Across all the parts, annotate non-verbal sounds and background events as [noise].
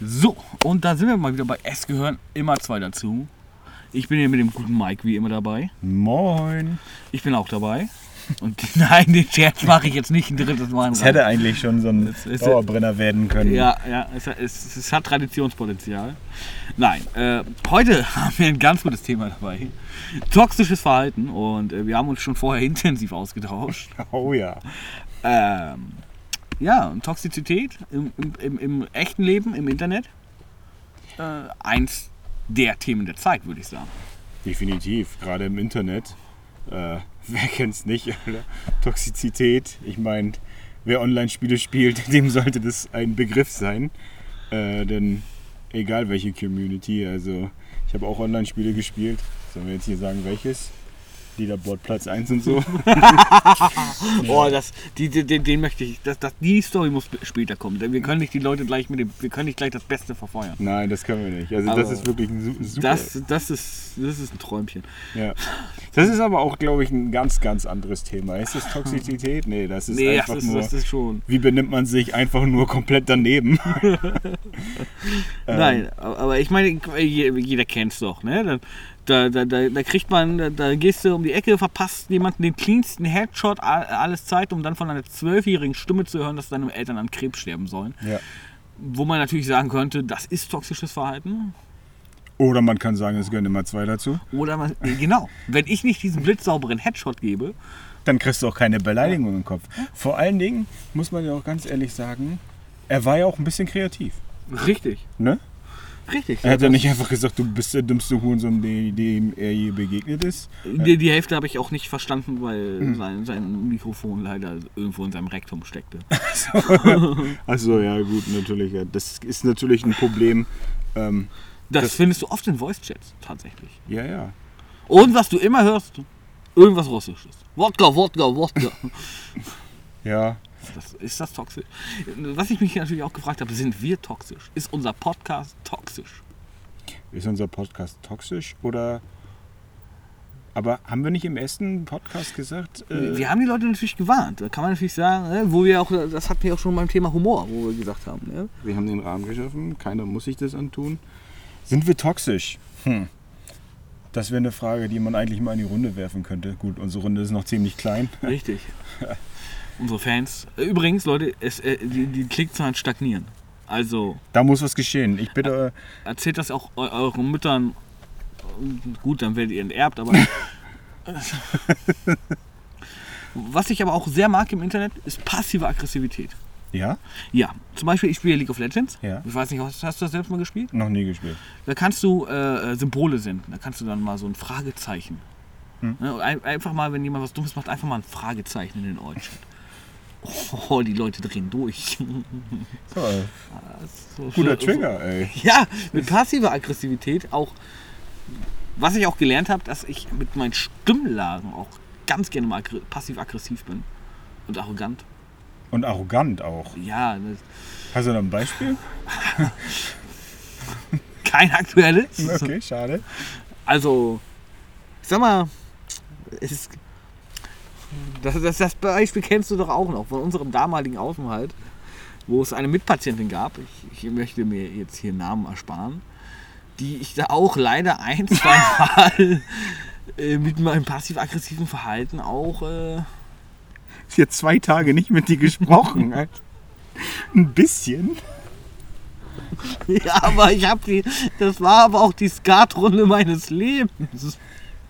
So, und da sind wir mal wieder bei Es gehören immer zwei dazu. Ich bin hier mit dem guten Mike wie immer dabei. Moin. Ich bin auch dabei. Und [laughs] nein, den Scherz mache ich jetzt nicht ein drittes Mal. Es hätte eigentlich schon so ein Es ist- Dauerbrenner werden können. Ja, ja, es, es, es hat Traditionspotenzial. Nein, äh, heute [laughs] haben wir ein ganz gutes Thema dabei. Toxisches Verhalten und äh, wir haben uns schon vorher [laughs] intensiv ausgetauscht. Oh ja. Ähm, ja, und Toxizität im, im, im, echten Leben, im Internet. Äh, eins der Themen der Zeit, würde ich sagen. Definitiv. Gerade im Internet. Äh, [laughs] wer kennt's nicht? Toxizität. Ich meine, wer Online-Spiele spielt, [laughs] dem sollte das ein Begriff sein. Äh, denn egal welche Community, also ich habe auch Online-Spiele gespielt. Sollen wir jetzt hier sagen, welches? Leaderboard Platz 1 und so. [laughs] Oh, das, die, den, den möchte ich. Das, das, die Story muss später kommen. Denn wir können nicht die Leute gleich mit dem. Wir können nicht gleich das Beste verfeuern. Nein, das können wir nicht. Also Aber das ist wirklich ein su- super. Das, das, ist, das ist ein Träumchen. Ja. Das ist aber auch, glaube ich, ein ganz, ganz anderes Thema. Ist das Toxizität? Nee, das ist Nee, das einfach ist, nur. das ist schon. Wie benimmt man sich einfach nur komplett daneben? [laughs] Nein, aber ich meine, je- jeder kennt es doch, ne? Da, da, da, da, da kriegt man, da, da gehst du um die Ecke, verpasst jemanden den cleansten Headshot, alles Zeit, um dann von einer zwölfjährigen Stimme zu hören, dass deine Eltern an Krebs sterben sollen. Ja. Wo man natürlich sagen könnte, das ist toxisches Verhalten. Oder man kann sagen, es gehören immer zwei dazu. Oder man, nee, genau, wenn ich nicht diesen blitzsauberen Headshot gebe, Dann kriegst du auch keine Beleidigung im Kopf. Vor allen Dingen muss man ja auch ganz ehrlich sagen, er war ja auch ein bisschen kreativ. richtig, Ne? Richtig. Er hat ja nicht einfach gesagt, du bist der dümmste Hurensohn, dem dem er je begegnet ist. Die, die Hälfte habe ich auch nicht verstanden, weil Hm. sein, sein Mikrofon leider irgendwo in seinem Rektum steckte. [laughs] Achso, ja gut, natürlich. Ja. Das ist natürlich ein Problem. Ähm, Das, Das- findest du oft in Voice-Chats tatsächlich. ja, ja. Und was du immer hörst, irgendwas Russisches. Wodka, Wodka, Wodka. Ja, Das, ist das toxisch? Was ich mich natürlich auch gefragt habe, sind wir toxisch? Ist unser Podcast toxisch? Ist unser Podcast toxisch oder. Aber haben wir nicht im ersten Podcast gesagt? äh, Wir haben die Leute natürlich gewarnt. Da kann man natürlich sagen, ne, wo wir auch, das hatten wir auch schon beim Thema Humor, wo wir gesagt haben. Ne? wir haben den Rahmen geschaffen, keiner muss sich das antun. Sind wir toxisch? Hm. Das wäre eine Frage, die man eigentlich mal in die Runde werfen könnte. Gut, unsere Runde ist noch ziemlich klein. Richtig. [laughs] Unsere Fans. Äh, Übrigens, Leute, es, äh, die, die Klickzahlen stagnieren. Also Da muss was geschehen. Ich bitte. erzählt das auch eu euren Müttern. Gut, dann werdet ihr enterbt, aber. [laughs] Was ich aber auch sehr mag im Internet, ist passive Aggressivität. Ja? Ja, zum Beispiel, ich spiele League of Legends. Ja. Ich weiß nicht, hast, hast du das selbst mal gespielt? Noch nie gespielt. Da kannst du äh, äh, Symbole senden. Da kannst du dann mal so ein Fragezeichen. Hm. Ne, ein, einfach mal, wenn jemand was Dummes macht, einfach mal ein Fragezeichen in den All-Chat. Oh, die Leute drehen durch. [laughs] So, So, guter Trigger, ey. Ja, mit passiver Aggressivität auch. Was ich auch gelernt habe, dass ich mit meinen Stimmlagen auch ganz gerne mal aggr- passiv-aggressiv bin. Und arrogant. Und arrogant auch. Ja, Hast du noch ein Beispiel? [laughs] kein aktuelles. Okay, schade. Also, ich sag mal, es ist, das, das, das Beispiel kennst du doch auch noch von unserem damaligen Aufenthalt, wo es eine Mitpatientin gab. Ich, ich möchte mir jetzt hier Namen ersparen, die ich da auch leider ein, zwei [laughs] Mal äh, mit meinem passiv-aggressiven Verhalten auch. Äh, Sie hat zwei Tage nicht mit dir gesprochen. [laughs] Alter. ein bisschen. ja, aber ich habe die. Das war aber auch die Skatrunde meines Lebens.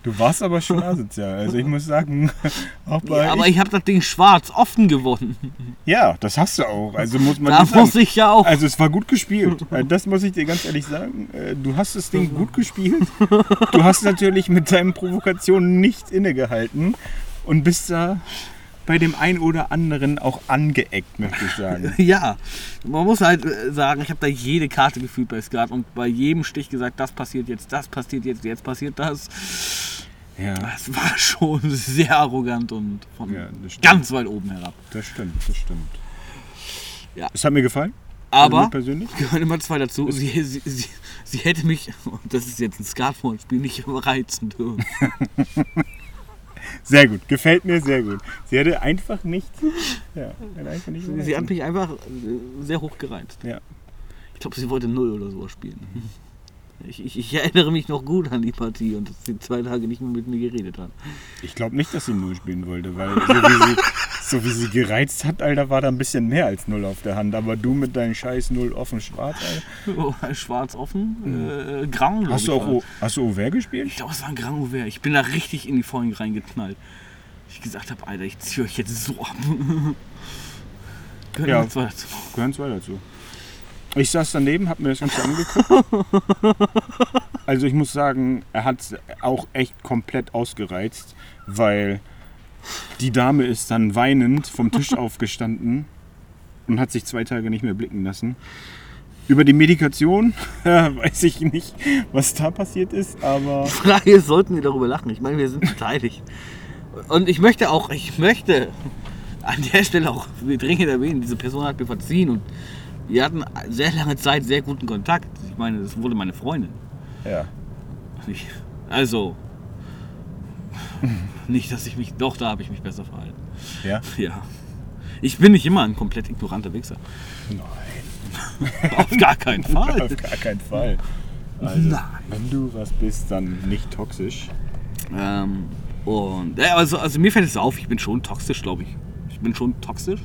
Du warst aber schon asozial. Also ich muss sagen, [laughs] auch bei. Ja, aber ich habe das Ding schwarz offen gewonnen. ja, das hast du auch. Also muss man Da sagen. muss ich ja auch. Also es war gut gespielt. Äh, Das muss ich dir ganz ehrlich sagen. Äh, Du hast das Ding gut gespielt. Du hast natürlich mit deinen Provokationen nicht innegehalten und bist da bei dem einen oder anderen auch angeeckt, möchte ich sagen. [laughs] Ja, man muss halt äh, sagen, ich habe da jede Karte gefühlt bei Skat und bei jedem Stich gesagt, das passiert jetzt, das passiert jetzt, jetzt passiert das. Ja, Das war [laughs] schon sehr arrogant und von Ja, ganz weit oben herab. das stimmt, das stimmt. Ja. Es hat mir gefallen. Also Aber mir persönlich. [laughs] gehören immer zwei dazu. Sie, sie, sie, sie hätte mich, und das ist jetzt ein Skatball-Spiel, nicht reizen dürfen. Sehr gut, gefällt mir sehr gut. Sie hätte einfach nicht. Ja, einfach nicht Sie hat mich einfach äh, sehr hoch gereizt. Ja. Ich glaube, sie wollte null oder so spielen. Ich, ich, ich, erinnere mich noch gut an die Partie und dass sie zwei Tage nicht mehr mit mir geredet hat. Ich glaube nicht, dass sie null spielen wollte, weil so wie, sie, [laughs] so wie sie gereizt hat, Alter, war da ein bisschen mehr als null auf der Hand. Aber du mit deinem scheiß null offen schwarz, Alter. Oh, schwarz offen? Äh, Grand, Hast du auch. O- hast du Auvert gespielt? Ich glaube, es war ein Grand Ouvert. Ich bin da richtig in die Vollen reingeknallt. Ich gesagt habe, Alter, ich ziehe euch jetzt so ab. [laughs] Gehört Ja. zwei dazu. Gehören zwei dazu. Ich saß daneben, hab mir das Ganze angeguckt. [laughs] Also ich muss sagen, er hat auch echt komplett ausgereizt, weil die Dame ist dann weinend vom Tisch [laughs] aufgestanden und hat sich zwei Tage nicht mehr blicken lassen. Über die Medikation [laughs] weiß ich nicht, was da passiert ist, aber Die Frage ist, sollten wir darüber lachen? Ich meine, wir sind beteiligt. Und ich möchte auch, ich möchte an der Stelle auch dringend erwähnen, diese Person hat mir verziehen und wir hatten sehr lange Zeit sehr guten Kontakt. Ich meine, das wurde meine Freundin. ja. Also, [laughs] nicht, dass ich mich, doch, da habe ich mich besser verhalten. Ja? Ja. Ich bin nicht immer ein komplett ignoranter Wichser. Nein, [laughs] Auf gar keinen [laughs] Fall. auf gar keinen Fall. Also, wenn du was bist, dann nicht toxisch. Ähm, und ja, also, also mir fällt es auf, ich bin schon toxisch, glaube ich. Ich bin schon toxisch,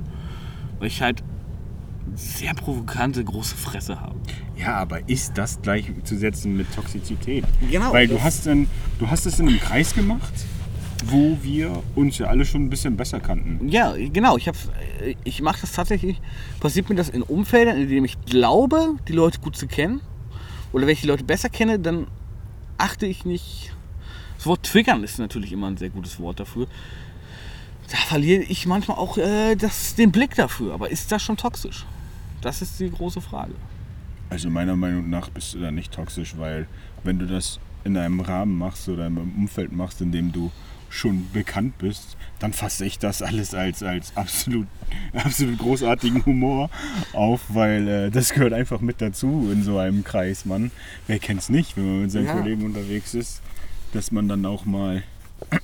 weil ich halt sehr provokante große Fresse habe. Ja, aber ist das gleichzusetzen mit Toxizität? Genau, Weil du hast, in, du hast es in einem Kreis gemacht, wo wir uns ja alle schon ein bisschen besser kannten. Ja, genau. Ich, hab's- ich mache das tatsächlich. Passiert mir das in Umfeldern, in denen ich glaube, die Leute gut zu kennen. Oder wenn ich die Leute besser kenne, dann achte ich nicht. Das Wort triggern ist natürlich immer ein sehr gutes Wort dafür. Da verliere ich manchmal auch äh, das, den Blick dafür. Aber ist das schon toxisch? Das ist die große Frage. Also meiner Meinung nach bist du da nicht toxisch, weil wenn du das in einem Rahmen machst oder in einem Umfeld machst, in dem du schon bekannt bist, dann fasse ich das alles als, als absolut, [laughs] absolut großartigen Humor auf, weil äh, das gehört einfach mit dazu in so einem Kreis, Mann. Wer kennt's nicht, wenn man mit seinen Ja. Kollegen unterwegs ist, dass man dann auch mal [clears throat]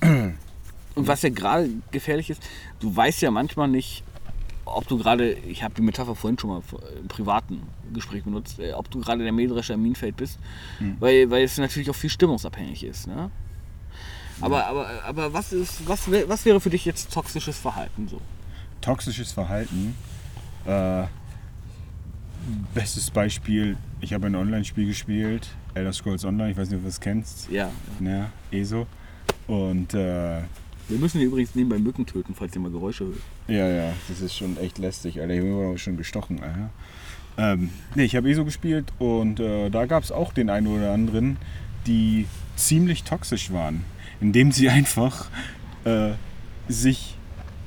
Und was ja gerade gefährlich ist, du weißt ja manchmal nicht, ob du gerade, ich habe die Metapher vorhin schon mal im privaten Gespräch benutzt, äh, ob du gerade der Mähdrescher im Minenfeld bist, weil, weil es natürlich auch viel stimmungsabhängig ist. Ne? Aber, aber, aber was, ist, was, was wäre für dich jetzt toxisches Verhalten so? toxisches Verhalten. Äh, bestes Beispiel, ich habe ein Online-Spiel gespielt, Elder Scrolls Online, ich weiß nicht, ob du das kennst. Ja. Ja, ESO. Und äh, Wir müssen hier übrigens nebenbei Mücken töten, falls ihr mal Geräusche hört. ja, ja, das ist schon echt lästig, Alter. Ich bin schon gestochen, Alter. Ähm, nee, ich habe ESO gespielt und äh, da gab es auch den einen oder anderen, die ziemlich toxisch waren, indem sie einfach äh, sich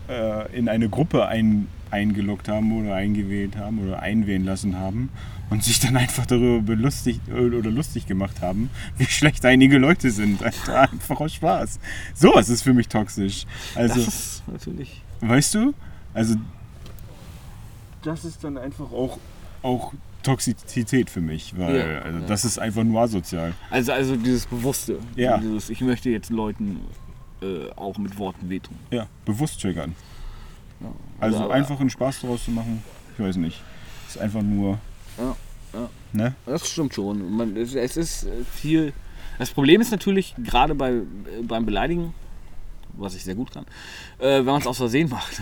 äh, in eine Gruppe ein, eingeloggt haben oder eingewählt haben oder einwählen lassen haben und sich dann einfach darüber belustigt oder lustig gemacht haben, wie schlecht einige Leute sind. Alter, einfach aus Spaß. Sowas ist für mich toxisch. Also, das ist natürlich. weißt du? Also, das ist dann einfach auch, auch Toxizität für mich, weil Ja, also ja. das ist einfach nur asozial. Also, also dieses Bewusste. Ja. Dieses, ich möchte jetzt Leuten äh, auch mit Worten wehtun. Ja, bewusst triggern. Ja. Also aber- einfach einen Spaß daraus zu machen, ich weiß nicht. Ist einfach nur, Ja, ja. ne? Das stimmt schon. Man, es, es ist äh, viel. Das Problem ist natürlich, gerade bei, äh, beim Beleidigen, was ich sehr gut kann, äh, wenn man es aus Versehen macht.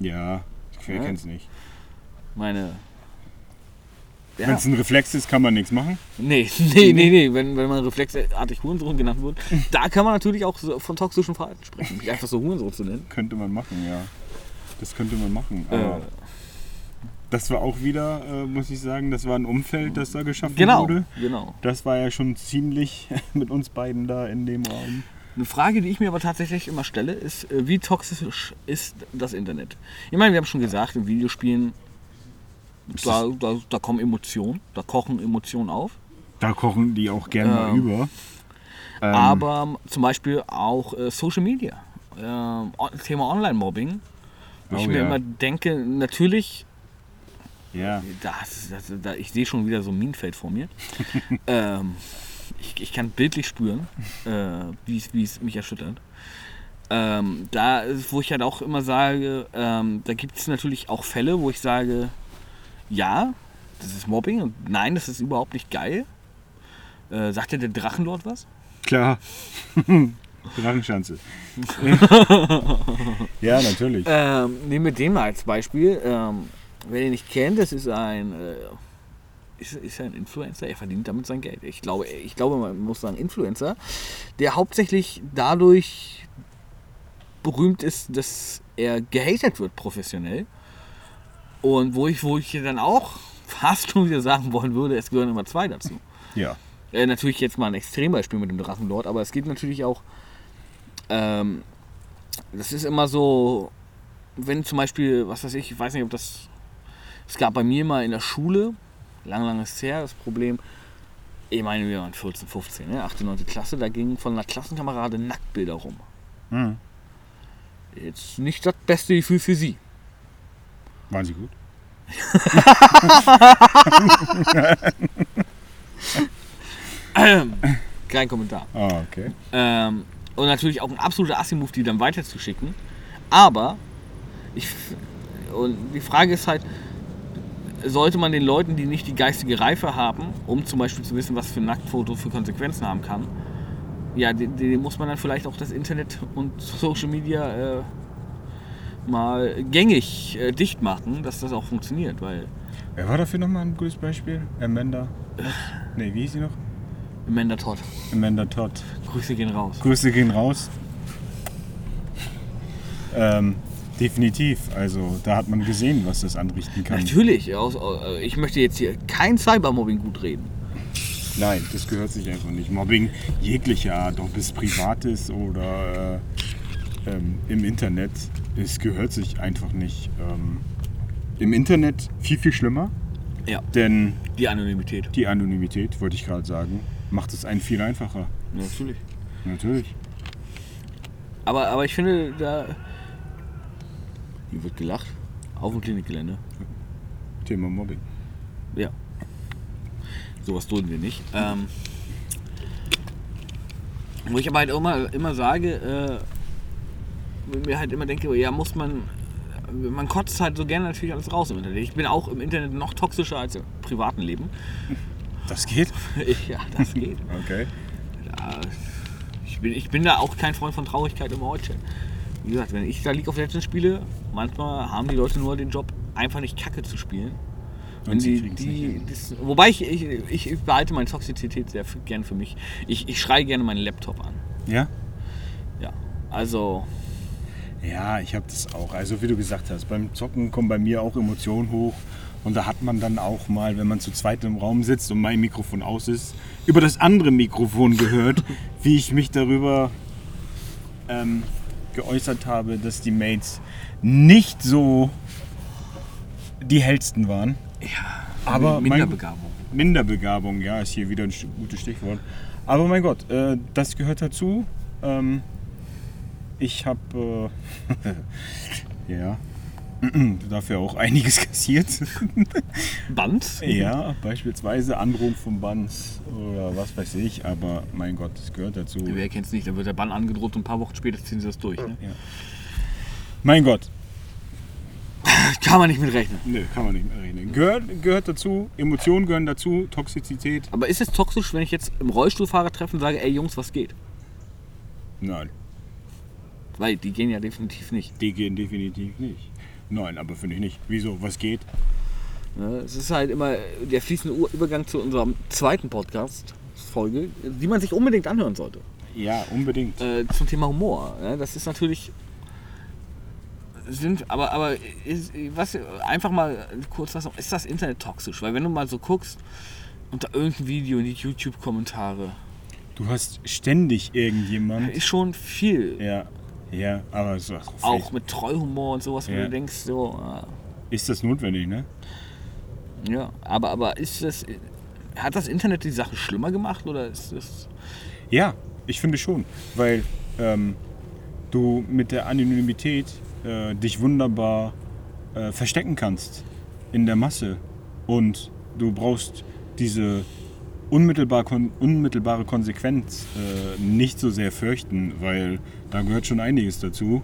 Ja, wer Ja. kennt's nicht. Meine. Wenn Ja. es ein Reflex ist, kann man nichts machen. Nee, [laughs] nee, nee, nee. Wenn, wenn man reflexartig Hurensohn genannt wird, [laughs] da kann man natürlich auch von toxischem Verhalten sprechen. Mich einfach so Hurensohn zu nennen. Könnte man machen, ja. Das könnte man machen. Äh, Aber das war auch wieder, äh, muss ich sagen, das war ein Umfeld, das da geschaffen genau, wurde. genau. Das war ja schon ziemlich [laughs] mit uns beiden da in dem Raum. Eine Frage, die ich mir aber tatsächlich immer stelle, ist, äh, wie toxisch ist das Internet? Ich meine, wir haben schon gesagt, in Videospielen, da, da, da kommen Emotionen, da kochen Emotionen auf. Da kochen die auch gerne mal Ähm, über. Ähm, Aber zum Beispiel auch äh, Social Media. O- Thema Online-Mobbing. Wo ich Oh mir ja. immer denke, natürlich, ja, das, das, da, ich sehe schon wieder so ein Minenfeld vor mir. [laughs] ähm, ich, ich kann bildlich spüren, äh, wie es- mich erschüttert. Ähm, da, wo ich halt auch immer sage, ähm, da gibt es natürlich auch Fälle, wo ich sage, ja, das ist Mobbing und nein, das ist überhaupt nicht geil. Äh, sagt dir der Drachenlord was? Klar. [laughs] Drachenschanze. [laughs] ja, natürlich. Ähm, nehmen wir den mal als Beispiel. Ähm, wer den nicht kennt, das ist ein, äh, ist, ist ein Influencer. Er verdient damit sein Geld. Ich glaube, ich glaube, man muss sagen Influencer, der hauptsächlich dadurch berühmt ist, dass er gehatet wird professionell. Und wo ich, wo ich dann auch [laughs] fast schon wieder sagen wollen würde, es gehören immer zwei dazu. Ja. Äh, natürlich jetzt mal ein Extrembeispiel mit dem Drachenlord, aber es geht natürlich auch. Ähm, das ist immer so, wenn zum Beispiel, was weiß ich, ich weiß nicht, ob das. Es gab bei mir mal in der Schule, lang, lang ist her, das Problem, ich meine, wir waren 14, 15, ne, 8., 9. Klasse, da gingen von einer Klassenkamerade Nacktbilder rum. Hm. Jetzt nicht das beste Gefühl für sie. Waren sie gut? [laughs] Kein Kommentar. Ah, okay. Ähm, und natürlich auch ein absoluter Assi-Move, die dann weiterzuschicken. Aber ich, und die Frage ist halt, sollte man den Leuten, die nicht die geistige Reife haben, um zum Beispiel zu wissen, was für ein Nacktfoto für Konsequenzen haben kann, ja, den, den muss man dann vielleicht auch das Internet und [laughs] Social Media äh, mal gängig äh, dicht machen, dass das auch funktioniert, weil Wer war dafür nochmal ein gutes Beispiel? Amanda? Nee, wie hieß sie noch? Amanda Todd, Amanda Todd. Grüße gehen raus. Grüße gehen raus. Ähm, definitiv. Also da hat man gesehen, was das anrichten kann. Natürlich, aus, äh, ich möchte jetzt hier kein Cybermobbing gut reden. Nein, das gehört sich einfach nicht. Mobbing jeglicher Art, ob es privat ist oder äh, ähm, im Internet, es gehört sich einfach nicht. Ähm, Im Internet viel, viel schlimmer, Ja, denn die Anonymität. die Anonymität, wollte ich gerade sagen, macht es einen viel einfacher. Natürlich. Natürlich. Aber, aber ich finde, da. Hier wird gelacht. Auf dem Klinikgelände. Thema Mobbing. Ja. Sowas dulden wir nicht. Ähm, wo ich aber halt immer, immer sage, äh, mir halt immer denke, ja, muss man. Man kotzt halt so gerne natürlich alles raus im Internet. Ich bin auch im Internet noch toxischer als im privaten Leben. Das geht? [laughs] ja, das geht. Okay. Ja, ich, bin, ich bin da auch kein Freund von Traurigkeit im Heute. Wie gesagt, wenn ich da League of Legends spiele, manchmal haben die Leute nur den Job, einfach nicht Kacke zu spielen. Wenn die, die, das, wobei ich, ich, ich, behalte meine Toxizität sehr gern für mich. Ich, ich schreie gerne meinen Laptop an. Ja? Ja, also Ja, ich habe das auch. Also wie du gesagt hast, beim Zocken kommen bei mir auch Emotionen hoch. Und da hat man dann auch mal, wenn man zu zweit im Raum sitzt und mein Mikrofon aus ist, über das andere Mikrofon gehört, [laughs] wie ich mich darüber ähm, geäußert habe, dass die Mates nicht so die hellsten waren. ja, Aber mein- Minderbegabung. Minderbegabung, ja, ist hier wieder ein gutes Stichwort. Aber mein Gott, äh, das gehört dazu. Ähm, ich habe äh, [laughs] ja dafür auch einiges [laughs] kassiert. Band? ja, beispielsweise Androhung vom Band oder was weiß ich. Aber mein Gott, das gehört dazu. Wer kennt es nicht? Dann wird der Bann angedroht und ein paar Wochen später ziehen sie das durch. Ne? Mein Gott, Kann man nicht mit rechnen. nö, kann man nicht mehr reden. Gehört, gehört dazu, Emotionen gehören dazu, Toxizität. Aber ist es toxisch, wenn ich jetzt im Rollstuhlfahrer treffe und sage, ey Jungs, was geht? Nein, Weil die gehen ja definitiv nicht. die gehen definitiv nicht. Nein, aber finde ich nicht. Wieso? Was geht? Ne, Es ist halt immer der fließende Übergang zu unserem zweiten Podcast-Folge, die man sich unbedingt anhören sollte. Ja, unbedingt. Äh, zum Thema Humor. Ne? Das ist natürlich. Sind, aber aber ist, was, einfach mal kurz was noch, ist das Internet toxisch? Weil wenn du mal so guckst, unter irgendein Video in die YouTube-Kommentare, Du hast ständig irgendjemand. ist schon viel. Ja, ja, aber so, Auch mit Treuhumor und sowas, wo Ja. du denkst, so, ah, ist das notwendig, ne? ja, aber, aber ist das. Hat das Internet die Sache schlimmer gemacht oder ist das. Ja, ich finde schon, weil ähm, du mit der Anonymität äh, dich wunderbar äh, verstecken kannst in der Masse und du brauchst diese unmittelbar kon unmittelbare Konsequenz äh, nicht so sehr fürchten, weil da gehört schon einiges dazu,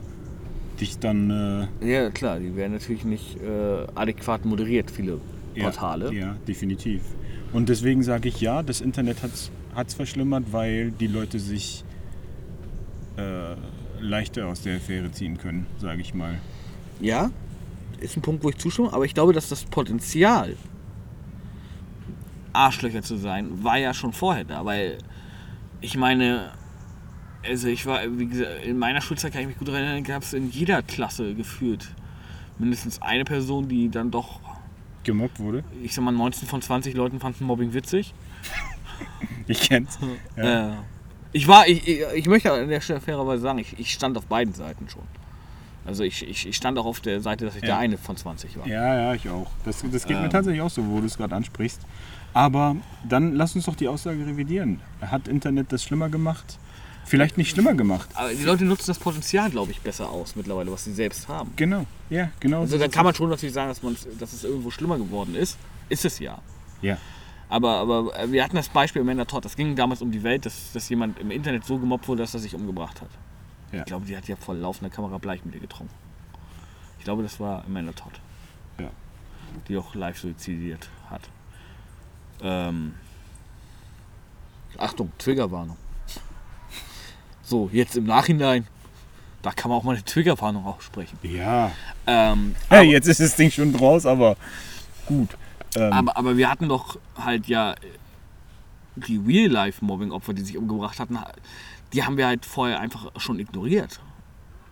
dich dann äh, Ja, klar, die werden natürlich nicht äh, adäquat moderiert, viele Portale. Ja, definitiv. Und deswegen sage ich ja, das Internet hat es verschlimmert, weil die Leute sich äh, leichter aus der Affäre ziehen können, sage ich mal. Ja, ist ein Punkt, wo ich zustimme, aber ich glaube, dass das Potenzial, Arschlöcher zu sein, war ja schon vorher da, weil ich meine, also ich war, wie gesagt, in meiner Schulzeit kann ich mich gut erinnern, gab es in jeder Klasse gefühlt mindestens eine Person, die dann doch, Gemobbt wurde. ich sag mal, 19 von 20 Leuten fanden Mobbing witzig. [laughs] Ich kenn's. [laughs] Ja. Äh, ich war, ich, ich, ich möchte an der Stelle fairerweise sagen, ich, ich stand auf beiden Seiten schon. Also ich, ich, ich stand auch auf der Seite, dass ich der Ja. eine von 20 war. Ja, ja, ich auch. Das, das geht mir Ähm. tatsächlich auch so, wo du es gerade ansprichst. Aber dann lass uns doch die Aussage revidieren. Hat Internet das schlimmer gemacht? Vielleicht nicht schlimmer gemacht. Aber die Leute nutzen das Potenzial, glaube ich, besser aus mittlerweile, was sie selbst haben. Genau, ja, genau. Also so da kann man schon natürlich sagen, dass, man, dass es irgendwo schlimmer geworden ist. Ist es ja. Ja, Aber, aber äh, wir hatten das Beispiel Amanda Todd. Das ging damals um die Welt, dass, dass jemand im Internet so gemobbt wurde, dass er sich umgebracht hat. Ja. Ich glaube, die hat ja vor laufender Kamera Bleichmittel getrunken. Ich glaube, das war Amanda Todd. Ja. Die auch live suizidiert hat. Ähm, Achtung, Triggerwarnung. So, jetzt im Nachhinein, da kann man auch mal eine Triggerwarnung aussprechen. ja. Ähm, Hey, jetzt ist das Ding schon draus, aber gut. Ähm, Aber, aber wir hatten doch halt ja die Real-Life-Mobbing-Opfer, die sich umgebracht hatten, die haben wir halt vorher einfach schon ignoriert.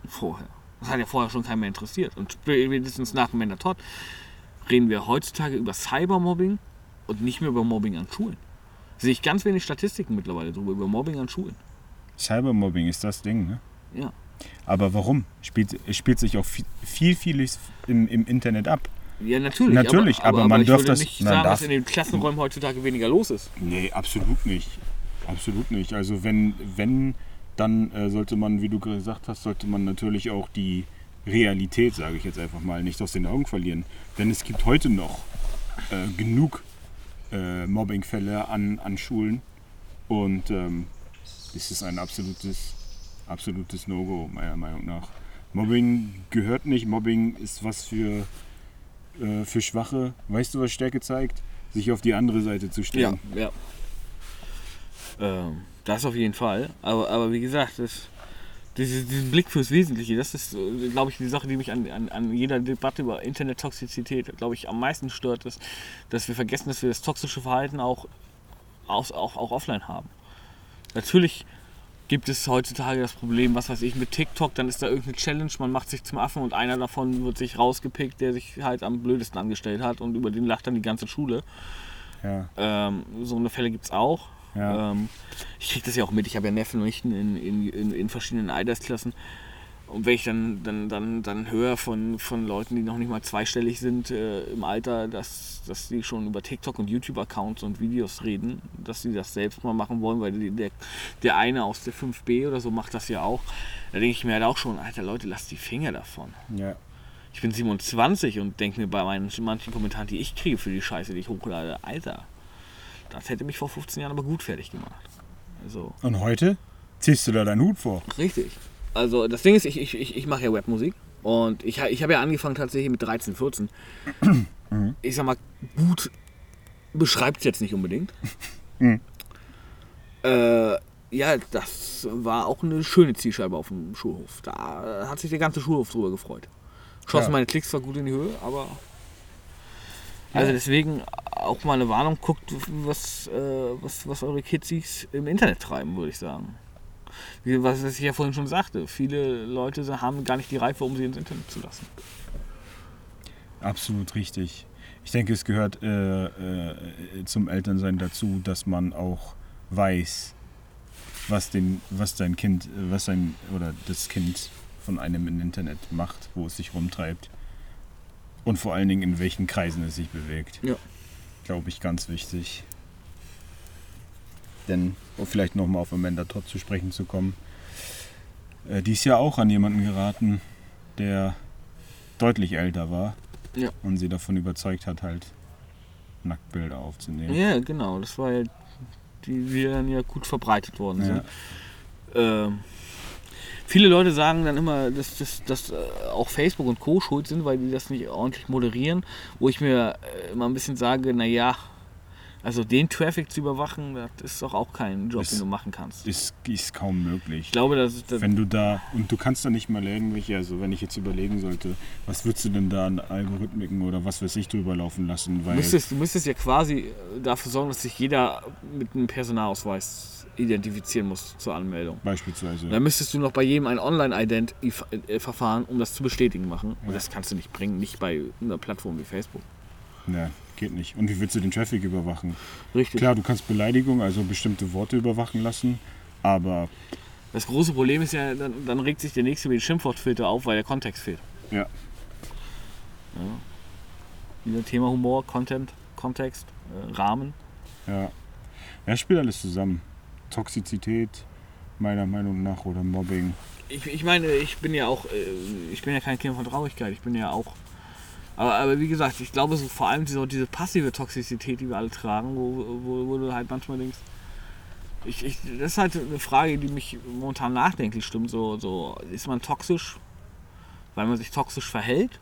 Vorher. Das hat ja vorher schon keinen mehr interessiert. Und spätestens nach Amanda Todd reden wir heutzutage über Cybermobbing und nicht mehr über Mobbing an Schulen. Sehe ich ganz wenig Statistiken mittlerweile drüber, über Mobbing an Schulen. Cybermobbing ist das Ding, ne? Ja. Aber warum? Spielt, es spielt sich auch viel, viel vieles im, im Internet ab. Ja, natürlich. Natürlich, aber man ich darf würde das- nicht man sagen, darf- dass in den Klassenräumen heutzutage weniger los ist. Nee, absolut nicht. Absolut nicht. Also wenn, wenn dann äh, sollte man, wie du gesagt hast, sollte man natürlich auch die Realität, sage ich jetzt einfach mal, nicht aus den Augen verlieren. Denn es gibt heute noch äh, genug äh, Mobbingfälle an, an Schulen und ähm, das ist ein absolutes, absolutes No-Go, meiner Meinung nach. Mobbing gehört nicht, Mobbing ist was für, äh, für Schwache. Weißt du, was Stärke zeigt? Sich auf die andere Seite zu Ja, stellen. ja. Ähm, das auf jeden Fall. Aber, aber wie gesagt, das, diese, diesen Blick fürs Wesentliche, das ist, äh, glaube ich, die Sache, die mich an, an, an jeder Debatte über Internettoxizität, glaube ich, am meisten stört, ist, dass wir vergessen, dass wir das toxische Verhalten auch, aus, auch, auch offline haben. Natürlich gibt es heutzutage das Problem, was weiß ich, mit TikTok, dann ist da irgendeine Challenge, man macht sich zum Affen und einer davon wird sich rausgepickt, der sich halt am blödesten angestellt hat und über den lacht dann die ganze Schule. Ja. Ähm, so eine Fälle gibt es auch. Ja. Ähm, ich kriege das ja auch mit. Ich habe ja Neffen und Nichten in, in, in, in verschiedenen Altersklassen. Und wenn ich dann, dann, dann, dann höre von, von Leuten, die noch nicht mal zweistellig sind äh, im Alter, dass, dass die schon über TikTok und YouTube-Accounts und Videos reden, dass sie das selbst mal machen wollen, weil die, der, der eine aus der 5b oder so macht das ja auch. Da denke ich mir halt auch schon, Alter Leute, lasst die Finger davon. Ja. Ich bin 27 und denke mir bei meinen, manchen Kommentaren, die ich kriege für die Scheiße, die ich hochlade, Alter, das hätte mich vor 15 Jahren aber gut fertig gemacht. Also, Und heute ziehst du da deinen Hut vor. richtig. Also, das Ding ist, ich, ich, ich, ich mache ja Webmusik und ich, ich habe ja angefangen tatsächlich mit 13, 14. Ich sag mal, gut beschreibt es jetzt nicht unbedingt. [laughs] Mhm. Äh, ja, das war auch eine schöne Zielscheibe auf dem Schulhof. Da hat sich der ganze Schulhof drüber gefreut. Schossen Ja. meine Klicks zwar gut in die Höhe, aber. Also deswegen auch mal eine Warnung, guckt, was, äh, was, was eure Kidsies im Internet treiben, würde ich sagen. Wie, was, was ich ja vorhin schon sagte, viele Leute haben gar nicht die Reife, um sie ins Internet zu lassen. Absolut richtig. Ich denke, es gehört äh, äh, zum Elternsein dazu, dass man auch weiß, was, den, was dein Kind, äh, was sein oder das Kind von einem im Internet macht, wo es sich rumtreibt. Und vor allen Dingen in welchen Kreisen es sich bewegt. Ja. Glaube ich, ganz wichtig. Denn, um vielleicht nochmal auf Amanda Todd zu sprechen zu kommen, äh, die ist ja auch an jemanden geraten, der deutlich älter war Ja. und sie davon überzeugt hat, halt Nacktbilder aufzunehmen. Ja, genau, das war ja, die, die dann ja gut verbreitet worden Ja. sind. Ähm, Viele Leute sagen dann immer, dass, dass, dass äh, auch Facebook und Co. schuld sind, weil die das nicht ordentlich moderieren. Wo ich mir äh, immer ein bisschen sage, naja, also den Traffic zu überwachen, das ist doch auch kein Job, Ist- den du machen kannst. Ist, ist kaum möglich. Ich glaube, dass, dass Wenn du da, und du kannst da nicht mal irgendwelche, also wenn ich jetzt überlegen sollte, was würdest du denn da an Algorithmiken oder was weiß ich drüber laufen lassen? du, Weil müsstest, du müsstest ja quasi äh, dafür sorgen, dass sich jeder mit einem Personalausweis identifizieren muss zur Anmeldung. beispielsweise. Dann müsstest du noch bei jedem ein Online-Ident-Verfahren, um das zu bestätigen, machen. Und das kannst du nicht bringen, nicht bei einer Plattform wie Facebook. Ne, geht nicht. Und wie willst du den Traffic überwachen? Richtig. Klar, du kannst Beleidigung, also bestimmte Worte überwachen lassen, aber Das große Problem ist ja, dann, dann regt sich der nächste mit dem Schimpfwortfilter auf, weil der Kontext fehlt. ja, Wieder Thema Humor, Content, Kontext, äh, Rahmen. ja. Ja, spielt alles zusammen. Toxizität, meiner Meinung nach, oder Mobbing. Ich, ich meine, ich bin ja auch, äh, ich bin ja kein Kind von Traurigkeit, ich bin ja auch. Aber, aber wie gesagt, ich glaube so vor allem diese, diese passive Toxizität, die wir alle tragen, wo, wo, wo du halt manchmal denkst, ich, ich, das ist halt eine Frage, die mich momentan nachdenklich stimmt. So, so, ist man toxisch, weil man sich toxisch verhält?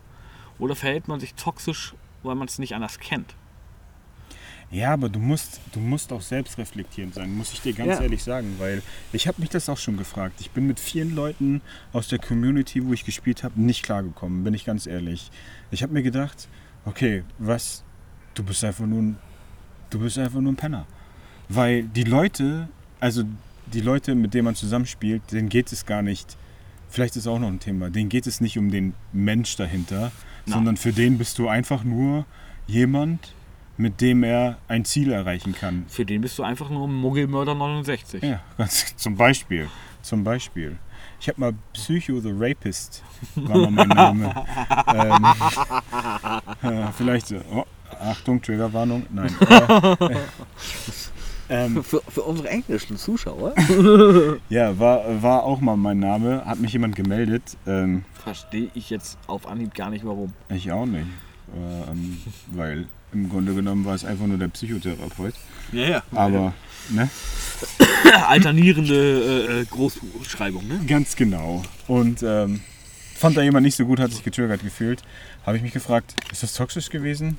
Oder verhält man sich toxisch, weil man es nicht anders kennt? Ja, aber du musst, du musst auch selbst reflektierend sein, muss ich dir ganz Ja. ehrlich sagen, weil ich habe mich das auch schon gefragt. Ich bin mit vielen Leuten aus der Community, wo ich gespielt habe, nicht klargekommen, bin ich ganz ehrlich. Ich habe mir gedacht, okay, was, du bist einfach nur ein, du bist einfach nur ein Penner. Weil die Leute, also die Leute, mit denen man zusammenspielt, denen geht es gar nicht, vielleicht ist auch noch ein Thema, denen geht es nicht um den Mensch dahinter, Na. sondern für den bist du einfach nur jemand, mit dem er ein Ziel erreichen kann. Für den bist du einfach nur Muggelmörder 69. Ja, ganz, zum Beispiel. Zum Beispiel. Ich habe mal Psycho the Rapist, war mal mein Name. [laughs] ähm, äh, vielleicht, so- oh, Achtung, Triggerwarnung, nein. [laughs] Äh, ähm, Für, für unsere englischen Zuschauer [laughs] ja, war, war auch mal mein Name, hat mich jemand gemeldet. Ähm, verstehe ich jetzt auf Anhieb gar nicht warum. ich auch nicht. Ähm, weil im Grunde genommen war es einfach nur der Psychotherapeut. Ja, ja. Aber, ne? [coughs] Alternierende äh, äh, Großschreibung, ne? Ganz genau. Und ähm, fand da jemand nicht so gut, hat sich getriggert gefühlt. Habe ich mich gefragt, ist das toxisch gewesen?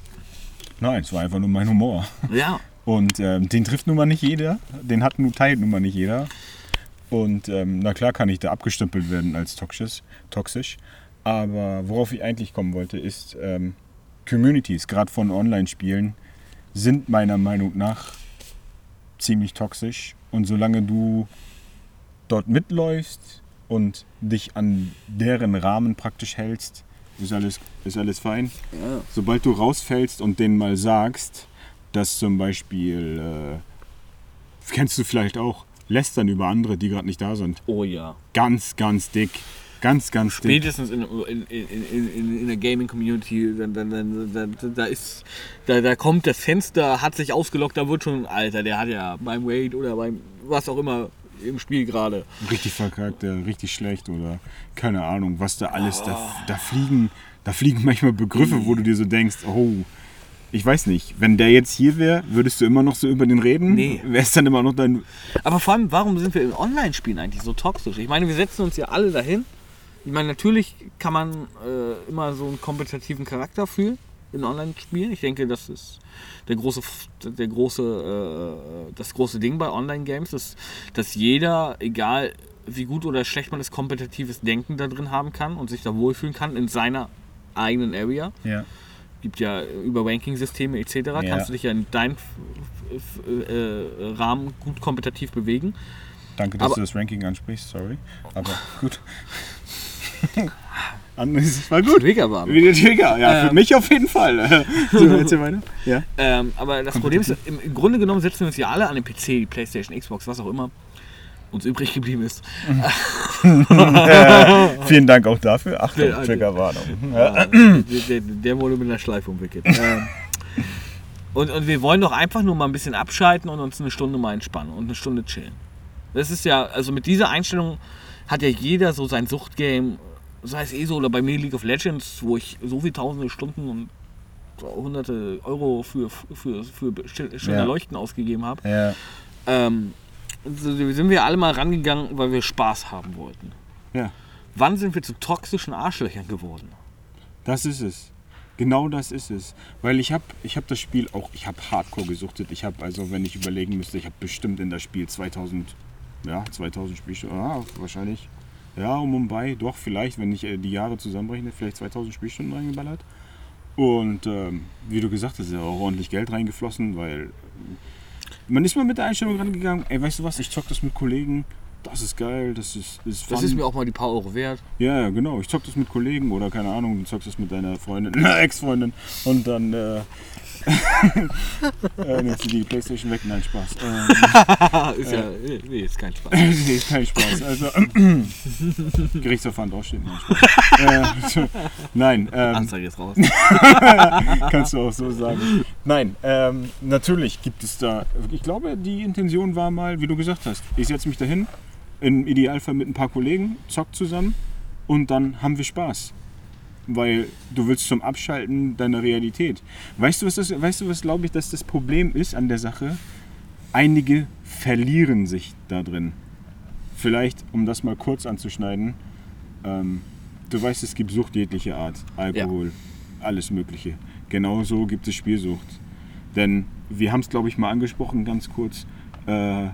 Nein, es war einfach nur mein Humor. Ja. Und ähm, den trifft nun mal nicht jeder. Den hat nun, teilt nun mal nicht jeder. Und ähm, na klar kann ich da abgestempelt werden als toxisch. toxisch. Aber worauf ich eigentlich kommen wollte, ist, ähm, Communities, gerade von Online-Spielen, sind meiner Meinung nach ziemlich toxisch. Und solange du dort mitläufst und dich an deren Rahmen praktisch hältst, ist alles, ist alles fein. ja. Sobald du rausfällst und denen mal sagst, dass zum Beispiel, äh, kennst du vielleicht auch, lästern über andere, die gerade nicht da sind. Oh ja. Ganz, ganz dick. Ganz, ganz. Spätestens in, in, in, in, in, der Gaming-Community, dann, dann, dann, dann, da ist, da, da kommt das Fenster, hat sich ausgelockt, da wird schon, Alter, der hat ja beim Raid oder beim was auch immer im Spiel gerade. Richtig verkackt, ja, richtig schlecht oder keine Ahnung, was da alles, da, da fliegen, da fliegen manchmal Begriffe, wo du dir so denkst, oh, ich weiß nicht, wenn der jetzt hier wäre, würdest du immer noch so über den reden? Nee. Wäre es dann immer noch dein, Aber vor allem, warum sind wir in Online-Spielen eigentlich so toxisch? Ich meine, wir setzen uns ja alle dahin. Ich meine, natürlich kann man äh, immer so einen kompetitiven Charakter fühlen in Online-Spielen. Ich denke, das ist der große, der große, äh, das große Ding bei Online-Games, dass, dass jeder, egal wie gut oder schlecht man ist, kompetitives Denken da drin haben kann und sich da wohlfühlen kann in seiner eigenen Area. ja, Gibt ja über Ranking-Systeme etc. Ja. kannst du dich ja in deinem äh, Rahmen gut kompetitiv bewegen. danke, dass Aber- du das Ranking ansprichst, sorry, aber [laughs] gut. Es war gut. Triggerwarnung. Wie der Trigger, ja, für Ähm. mich auf jeden Fall. [laughs] so, erzähl weiter. Ja. Ähm, aber das Problem ist, im, im Grunde genommen setzen wir uns ja alle an den PC, die Playstation, Xbox, was auch immer uns übrig geblieben ist. [laughs] Vielen Dank auch dafür. Achtung, Ja, Triggerwarnung. Äh, der, der, der wurde mit einer Schleife umwickelt. ähm, und, und wir wollen doch einfach nur mal ein bisschen abschalten und uns eine Stunde mal entspannen und eine Stunde chillen. Das ist ja, also mit dieser Einstellung hat ja jeder so sein Suchtgame, sei es ESO oder bei mir League of Legends, wo ich so viele tausende Stunden und hunderte Euro für, für, für schöne Ja. Leuchten ausgegeben habe. Ja, Ähm, so sind wir alle mal rangegangen, weil wir Spaß haben wollten. Ja, Wann sind wir zu toxischen Arschlöchern geworden? das ist es. Genau das ist es. Weil ich habe ich hab das Spiel auch, ich habe Hardcore gesuchtet. Ich habe, also wenn ich überlegen müsste, ich habe bestimmt in das Spiel 2000, ja, 2000 Spielstunden, ja, wahrscheinlich, ja, um Mumbai, doch, vielleicht, wenn ich äh, die Jahre zusammenrechne, vielleicht 2000 Spielstunden reingeballert. Und ähm, wie du gesagt hast, ist ja auch ordentlich Geld reingeflossen, weil äh, man ist mal mit der Einstellung rangegangen, ey, weißt du was, ich zock das mit Kollegen, das ist geil, das ist, ist Das fun. ist mir auch mal die paar Euro wert. Ja, ja, genau. Ich zock das mit Kollegen oder keine Ahnung, du zockst das mit deiner Freundin, [laughs] Ex-Freundin und dann äh, [laughs] äh, du die Playstation weg. Nein, Spaß. Ähm, [laughs] ist ja, nee, ist kein Spaß. [laughs] nee, ist kein Spaß. Also, [clears throat] Gerichtsverfahren draufstehen. Nein, Spaß. Äh, nein, ähm, Anzeige ist raus. kannst du auch so sagen. Nein, ähm, natürlich gibt es da, ich glaube, die Intention war mal, wie du gesagt hast, ich setze mich dahin, im Idealfall mit ein paar Kollegen, zock zusammen und dann haben wir Spaß. Weil du willst zum Abschalten deiner Realität. Weißt du, was das, weißt du, was glaube ich, dass das Problem ist an der Sache? Einige verlieren sich da drin. Vielleicht, um das mal kurz anzuschneiden, ähm, du weißt, es gibt Sucht jeglicher Art. Alkohol, alles Mögliche. Genauso gibt es Spielsucht. Denn wir haben es, glaube ich, mal angesprochen, ganz kurz. Äh,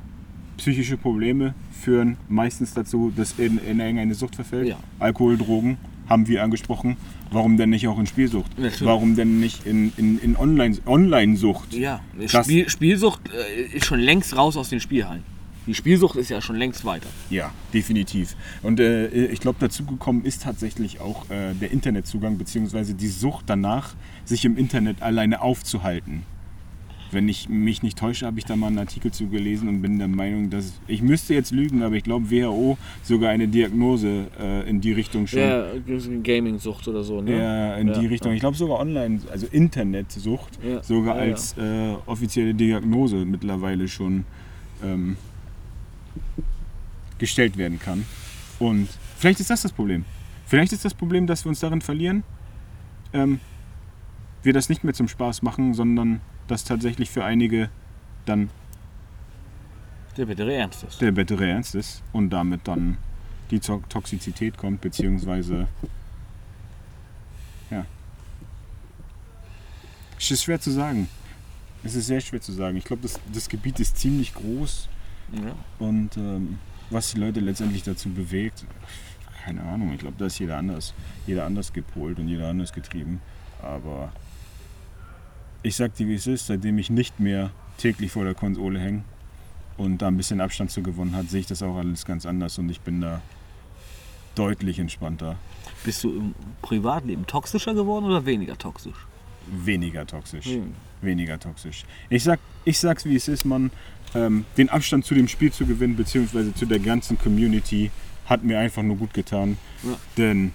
psychische Probleme führen meistens dazu, dass in, in irgendeine Sucht verfällt. Ja. Alkohol, Drogen haben wir angesprochen. Warum denn nicht auch in Spielsucht? Natürlich. Warum denn nicht in, in, in Online- Online-Sucht? Ja, Spiel, Spielsucht äh, ist schon längst raus aus den Spielhallen. Die Spielsucht ist ja schon längst weiter. Ja, definitiv. Und äh, ich glaube, dazu gekommen ist tatsächlich auch äh, der Internetzugang bzw. die Sucht danach, sich im Internet alleine aufzuhalten. Wenn ich mich nicht täusche, habe ich da mal einen Artikel zu gelesen und bin der Meinung, dass ich müsste jetzt lügen, aber ich glaube WHO sogar eine Diagnose äh, in die Richtung schon. Ja, Gaming-Sucht oder so, ne? Ja, in Ja, die Richtung. ja. Ich glaube sogar online, also Internetsucht, Ja, sogar als äh, offizielle Diagnose mittlerweile schon ähm, gestellt werden kann. Und vielleicht ist das das Problem. Vielleicht ist das Problem, dass wir uns darin verlieren, ähm, wir das nicht mehr zum Spaß machen, sondern das tatsächlich für einige dann Der bittere Ernst ist. der bittere Ernst ist und damit dann die To- Toxizität kommt, beziehungsweise ja. Es ist schwer zu sagen. Es ist sehr schwer zu sagen. Ich glaube, das, das Gebiet ist ziemlich groß Ja. und ähm, was die Leute letztendlich dazu bewegt, keine Ahnung. Ich glaube, da ist jeder anders. Jeder anders gepolt und jeder anders getrieben. Aber ich sag dir, wie es ist, seitdem ich nicht mehr täglich vor der Konsole hänge und da ein bisschen Abstand zu gewonnen hat, sehe ich das auch alles ganz anders und ich bin da deutlich entspannter, Bist du im Privatleben toxischer geworden oder weniger toxisch? weniger toxisch. Hm. Weniger toxisch. Ich, sag, ich sag's wie es ist, man. Ähm, den Abstand zu dem Spiel zu gewinnen, beziehungsweise zu der ganzen Community, hat mir einfach nur gut getan. Ja. Denn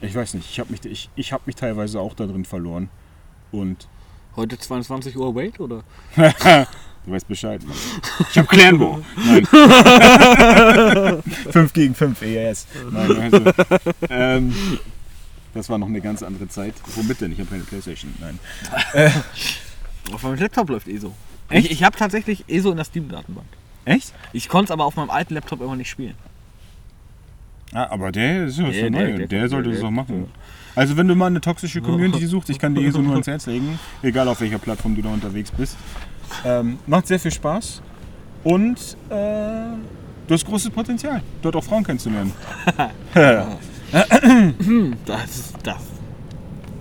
ich weiß nicht, ich habe mich, ich, ich hab mich teilweise auch da drin verloren. Und Heute 22 Uhr Wait oder? [laughs] du weißt Bescheid, Mann. Ich hab Clanbo. Nein. [laughs] 5 gegen 5 ES. Nein, also, ähm, das war noch eine ganz andere Zeit. Womit denn? Ich habe keine Playstation. Nein. Auf meinem Laptop läuft ESO. Echt? Ich, ich habe tatsächlich ESO in der Steam-Datenbank. Echt? Ich konnte es aber auf meinem alten Laptop immer nicht spielen. Ah, aber der ist ja Der- so neu. der- Der, der- sollte das auch machen. Also wenn du mal eine toxische Community suchst, ich kann dir eh so nur [laughs] ans Herz legen, egal auf welcher Plattform du da unterwegs bist. Ähm, macht sehr viel Spaß und äh, du hast großes Potenzial, dort auch Frauen kennenzulernen. [laughs] Das ist das.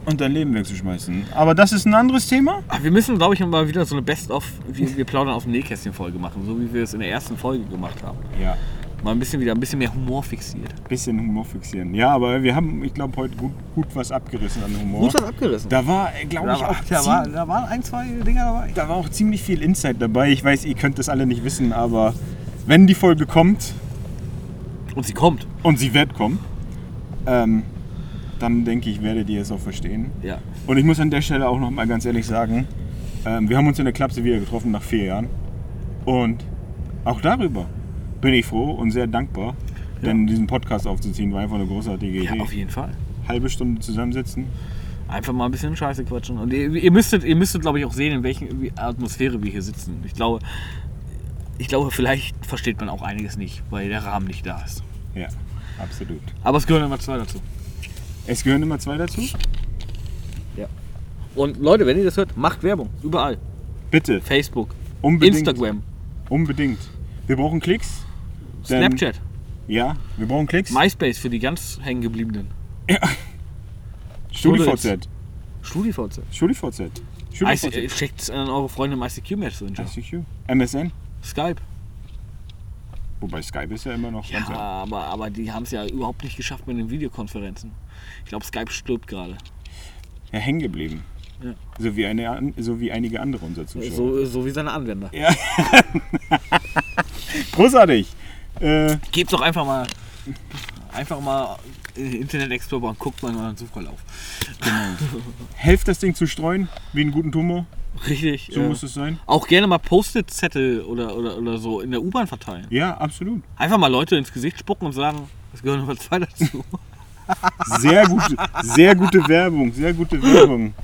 und dein Leben wegzuschmeißen. Aber das ist ein anderes Thema. Ach, wir müssen, glaube ich, mal wieder so eine Best-of, wir, wir plaudern aus dem Nähkästchen-Folge machen, so wie wir es in der ersten Folge gemacht haben. Ja, Mal ein bisschen wieder ein bisschen mehr Humor fixiert. bisschen Humor fixieren. Ja, aber wir haben, ich glaube, heute gut, gut was abgerissen an Humor. Gut was abgerissen. Da war, glaube ich, auch da, war, da waren ein, zwei Dinger dabei. da war auch ziemlich viel Insight dabei. Ich weiß, ihr könnt das alle nicht wissen, aber wenn die Folge kommt, Und sie kommt. und sie wird kommen, ähm, dann denke ich, werdet ihr es auch verstehen. Ja. Und ich muss an der Stelle auch noch mal ganz ehrlich sagen, ähm, wir haben uns in der Klapse wieder getroffen nach vier Jahren. Und auch darüber bin ich froh und sehr dankbar. Denn diesen Podcast aufzuziehen war einfach eine großartige Ja, Idee. auf jeden Fall. Halbe Stunde zusammensitzen. Einfach mal ein bisschen Scheiße quatschen. Und ihr, ihr müsstet, ihr müsstet glaube ich, auch sehen, in welchen wie Atmosphäre wir hier sitzen. Ich glaube, ich glaube, vielleicht versteht man auch einiges nicht, weil der Rahmen nicht da ist. Ja, absolut. Aber es gehören immer zwei dazu. Es gehören immer zwei dazu? Und Leute, wenn ihr das hört, macht Werbung. Überall. Bitte, Facebook, unbedingt. Instagram, Unbedingt. Wir brauchen Klicks. Denn- Snapchat, Ja, wir brauchen Klicks. MySpace für die ganz hängengebliebenen. [laughs] StudiVZ. StudiVZ. StudiVZ. StudiVZ. Schickt an eure Freunde im ICQ Messenger. ICQ. MSN. Skype. Wobei Skype ist ja immer noch Ja, ganz aber, aber die haben es ja überhaupt nicht geschafft mit den Videokonferenzen. Ich glaube, Skype stirbt gerade. ja, hängen geblieben. Ja. So, wie eine, so wie einige andere unserer Zuschauer. So, so wie seine Anwender. [laughs] Großartig. Äh, Gebt doch einfach mal einfach mal in den Internet Explorer und guckt mal in euren Suchverlauf. helft das Ding zu streuen, wie einen guten Tumor. Richtig. So äh, muss es sein. auch gerne mal Post-it-Zettel oder, oder, oder so in der U-Bahn verteilen. Ja, absolut. Einfach mal Leute ins Gesicht spucken und sagen, es gehören aber zwei dazu. [laughs] Sehr gute, sehr gute Werbung. Sehr gute Werbung.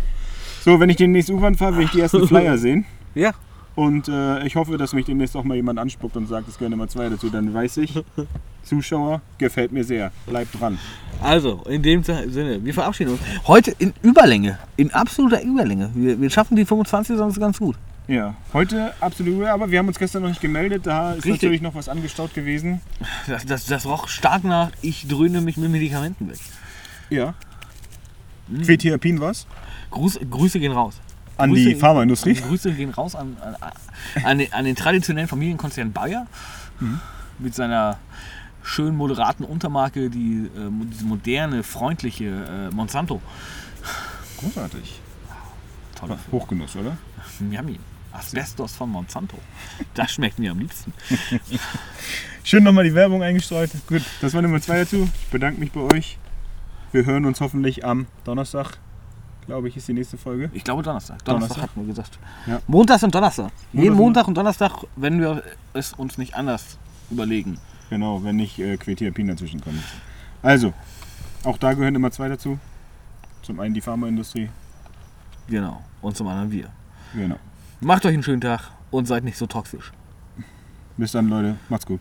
So, wenn ich demnächst U-Bahn fahre, will ich die ersten Flyer sehen. ja. Und äh, ich hoffe, dass mich demnächst auch mal jemand anspuckt und sagt, es gehören immer zwei dazu. Dann weiß ich, [laughs] Zuschauer, gefällt mir sehr. Bleibt dran. Also, in dem Sinne, wir verabschieden uns. Heute in Überlänge, in absoluter Überlänge. Wir, wir schaffen die 25 sonst ganz gut. Ja, heute absolut, aber wir haben uns gestern noch nicht gemeldet. Da ist Richtig. natürlich noch was angestaut gewesen. Das, das, das roch stark nach, ich dröhne mich mit Medikamenten weg. Ja. Quetiapin was? Gruß, Grüße gehen raus. An Grüße, die Pharmaindustrie. Grüße gehen raus an, an, an, den, an den traditionellen Familienkonzern Bayer mit seiner schön moderaten Untermarke, die, äh, diese moderne, freundliche äh, Monsanto. Großartig. Toller Hochgenuss, oder? Yummy. Asbestos von Monsanto. [laughs] Das schmeckt mir am liebsten. Schön nochmal die Werbung eingestreut. Gut, das war Nummer zwei dazu. Ich bedanke mich bei euch. Wir hören uns hoffentlich am Donnerstag, glaube ich, ist die nächste Folge. Ich glaube Donnerstag. Donnerstag, Donnerstag? hatten wir gesagt. Ja. Montags und Donnerstag. Jeden und- Montag und Donnerstag, wenn wir es uns nicht anders überlegen. Genau, wenn nicht äh, Quetiapin dazwischen kommt. Also, auch da gehören immer zwei dazu. Zum einen die Pharmaindustrie. Genau. Und zum anderen wir. Genau. Macht euch einen schönen Tag und seid nicht so toxisch. Bis dann, Leute. Macht's gut.